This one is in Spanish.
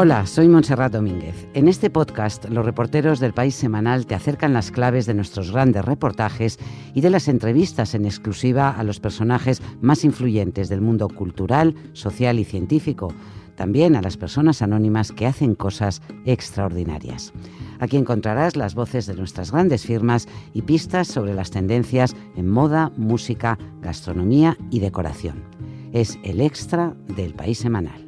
Hola, soy Montserrat Domínguez. En este podcast, los reporteros del País Semanal te acercan las claves de nuestros grandes reportajes y de las entrevistas en exclusiva a los personajes más influyentes del mundo cultural, social y científico, también a las personas anónimas que hacen cosas extraordinarias. Aquí encontrarás las voces de nuestras grandes firmas y pistas sobre las tendencias en moda, música, gastronomía y decoración. Es el extra del País Semanal.